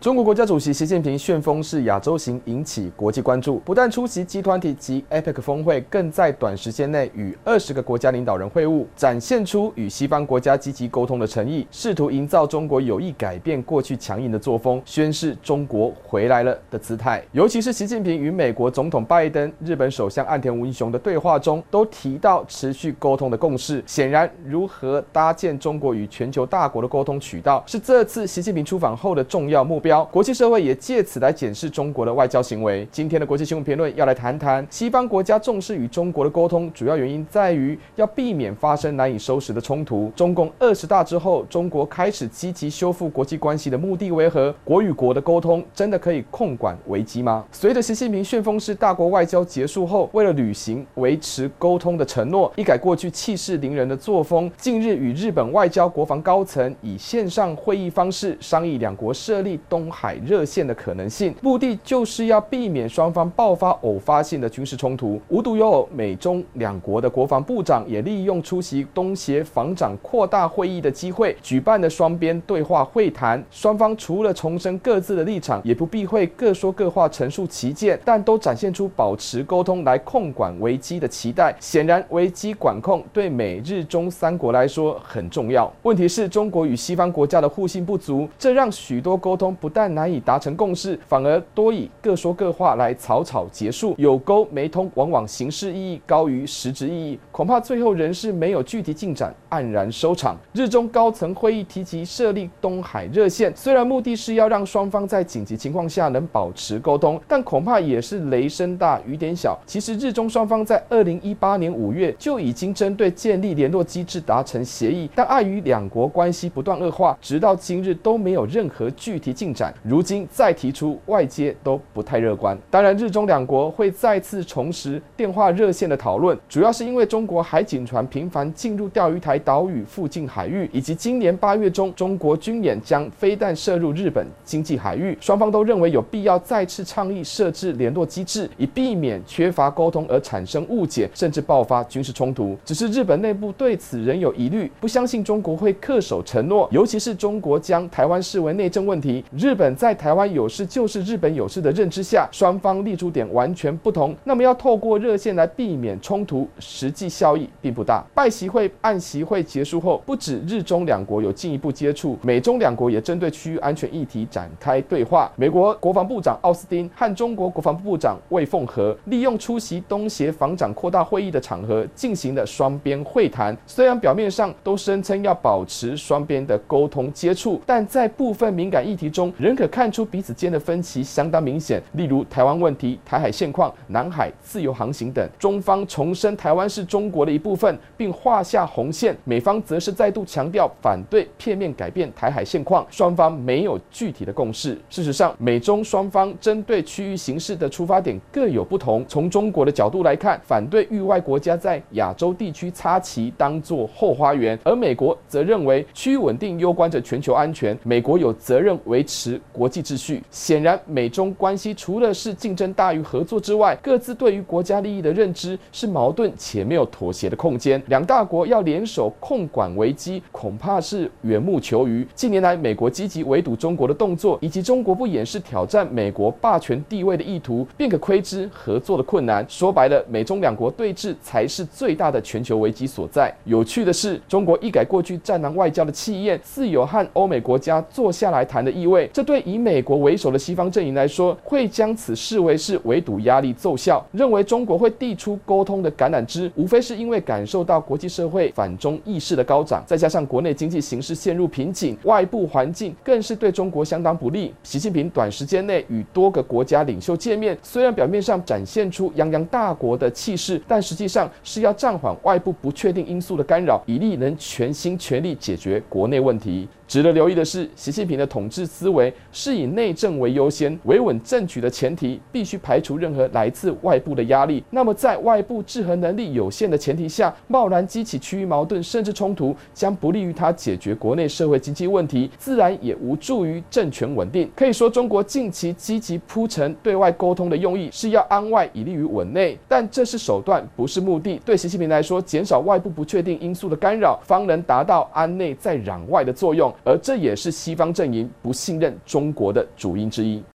中国国家主席习近平旋风式亚洲行引起国际关注，不但出席集团体及 APEC 峰会，更在短时间内与二十个国家领导人会晤，展现出与西方国家积极沟通的诚意，试图营造中国有意改变过去强硬的作风，宣示中国回来了的姿态。尤其是习近平与美国总统拜登、日本首相岸田文雄的对话中，都提到持续沟通的共识。显然，如何搭建中国与全球大国的沟通渠道，是这次习近平出访后的重要目标。国际社会也借此来检视中国的外交行为。今天的国际新闻评论要来谈谈西方国家重视与中国的沟通，主要原因在于要避免发生难以收拾的冲突。中共二十大之后，中国开始积极修复国际关系的目的为何？国与国的沟通真的可以控管危机吗？随着习近平旋风式大国外交结束后，为了履行维持沟通的承诺，一改过去气势凌人的作风，近日与日本外交国防高层以线上会议方式商议两国设立东。东海热线的可能性，目的就是要避免双方爆发偶发性的军事冲突。无独有偶，美中两国的国防部长也利用出席东协防长扩大会议的机会，举办的双边对话会谈。双方除了重申各自的立场，也不避讳各说各话，陈述其见，但都展现出保持沟通来控管危机的期待。显然，危机管控对美日中三国来说很重要。问题是中国与西方国家的互信不足，这让许多沟通不。不但难以达成共识，反而多以各说各话来草草结束。有沟没通，往往形式意义高于实质意义，恐怕最后仍是没有具体进展，黯然收场。日中高层会议提及设立东海热线，虽然目的是要让双方在紧急情况下能保持沟通，但恐怕也是雷声大雨点小。其实日中双方在二零一八年五月就已经针对建立联络机制达成协议，但碍于两国关系不断恶化，直到今日都没有任何具体进展。如今再提出，外界都不太乐观。当然，日中两国会再次重拾电话热线的讨论，主要是因为中国海警船频繁进入钓鱼台岛屿附近海域，以及今年八月中中国军演将飞弹射入日本经济海域，双方都认为有必要再次倡议设置联络机制，以避免缺乏沟通而产生误解，甚至爆发军事冲突。只是日本内部对此仍有疑虑，不相信中国会恪守承诺，尤其是中国将台湾视为内政问题，日。日本在台湾有事就是日本有事的认知下，双方立足点完全不同。那么要透过热线来避免冲突，实际效益并不大。拜习会、岸习会结束后，不止日中两国有进一步接触，美中两国也针对区域安全议题展开对话。美国国防部长奥斯汀和中国国防部长魏凤和利用出席东协防长扩大会议的场合进行了双边会谈。虽然表面上都声称要保持双边的沟通接触，但在部分敏感议题中，仍可看出彼此间的分歧相当明显，例如台湾问题、台海现况、南海自由航行等。中方重申台湾是中国的一部分，并画下红线；美方则是再度强调反对片面改变台海现况。双方没有具体的共识。事实上，美中双方针对区域形势的出发点各有不同。从中国的角度来看，反对域外国家在亚洲地区插旗当作后花园；而美国则认为区域稳定攸关着全球安全，美国有责任维持。持国际秩序。显然，美中关系除了是竞争大于合作之外，各自对于国家利益的认知是矛盾且没有妥协的空间。两大国要联手控管危机，恐怕是缘木求鱼。近年来，美国积极围堵中国的动作，以及中国不掩饰挑战美国霸权地位的意图，便可窥知合作的困难。说白了，美中两国对峙才是最大的全球危机所在。有趣的是，中国一改过去战狼外交的气焰，似有和欧美国家坐下来谈的意味。这对以美国为首的西方阵营来说，会将此视为是围堵压力奏效，认为中国会递出沟通的橄榄枝，无非是因为感受到国际社会反中意识的高涨，再加上国内经济形势陷入瓶颈，外部环境更是对中国相当不利。习近平短时间内与多个国家领袖见面，虽然表面上展现出泱泱大国的气势，但实际上是要暂缓外部不确定因素的干扰，以利能全心全力解决国内问题。值得留意的是，习近平的统治思维是以内政为优先，维稳政局的前提必须排除任何来自外部的压力。那么，在外部制衡能力有限的前提下，贸然激起区域矛盾甚至冲突，将不利于他解决国内社会经济问题，自然也无助于政权稳定。可以说，中国近期积极铺陈对外沟通的用意是要安外以利于稳内，但这是手段，不是目的。对习近平来说，减少外部不确定因素的干扰，方能达到安内再攘外的作用，而这也是西方阵营不信任中国的主因之一。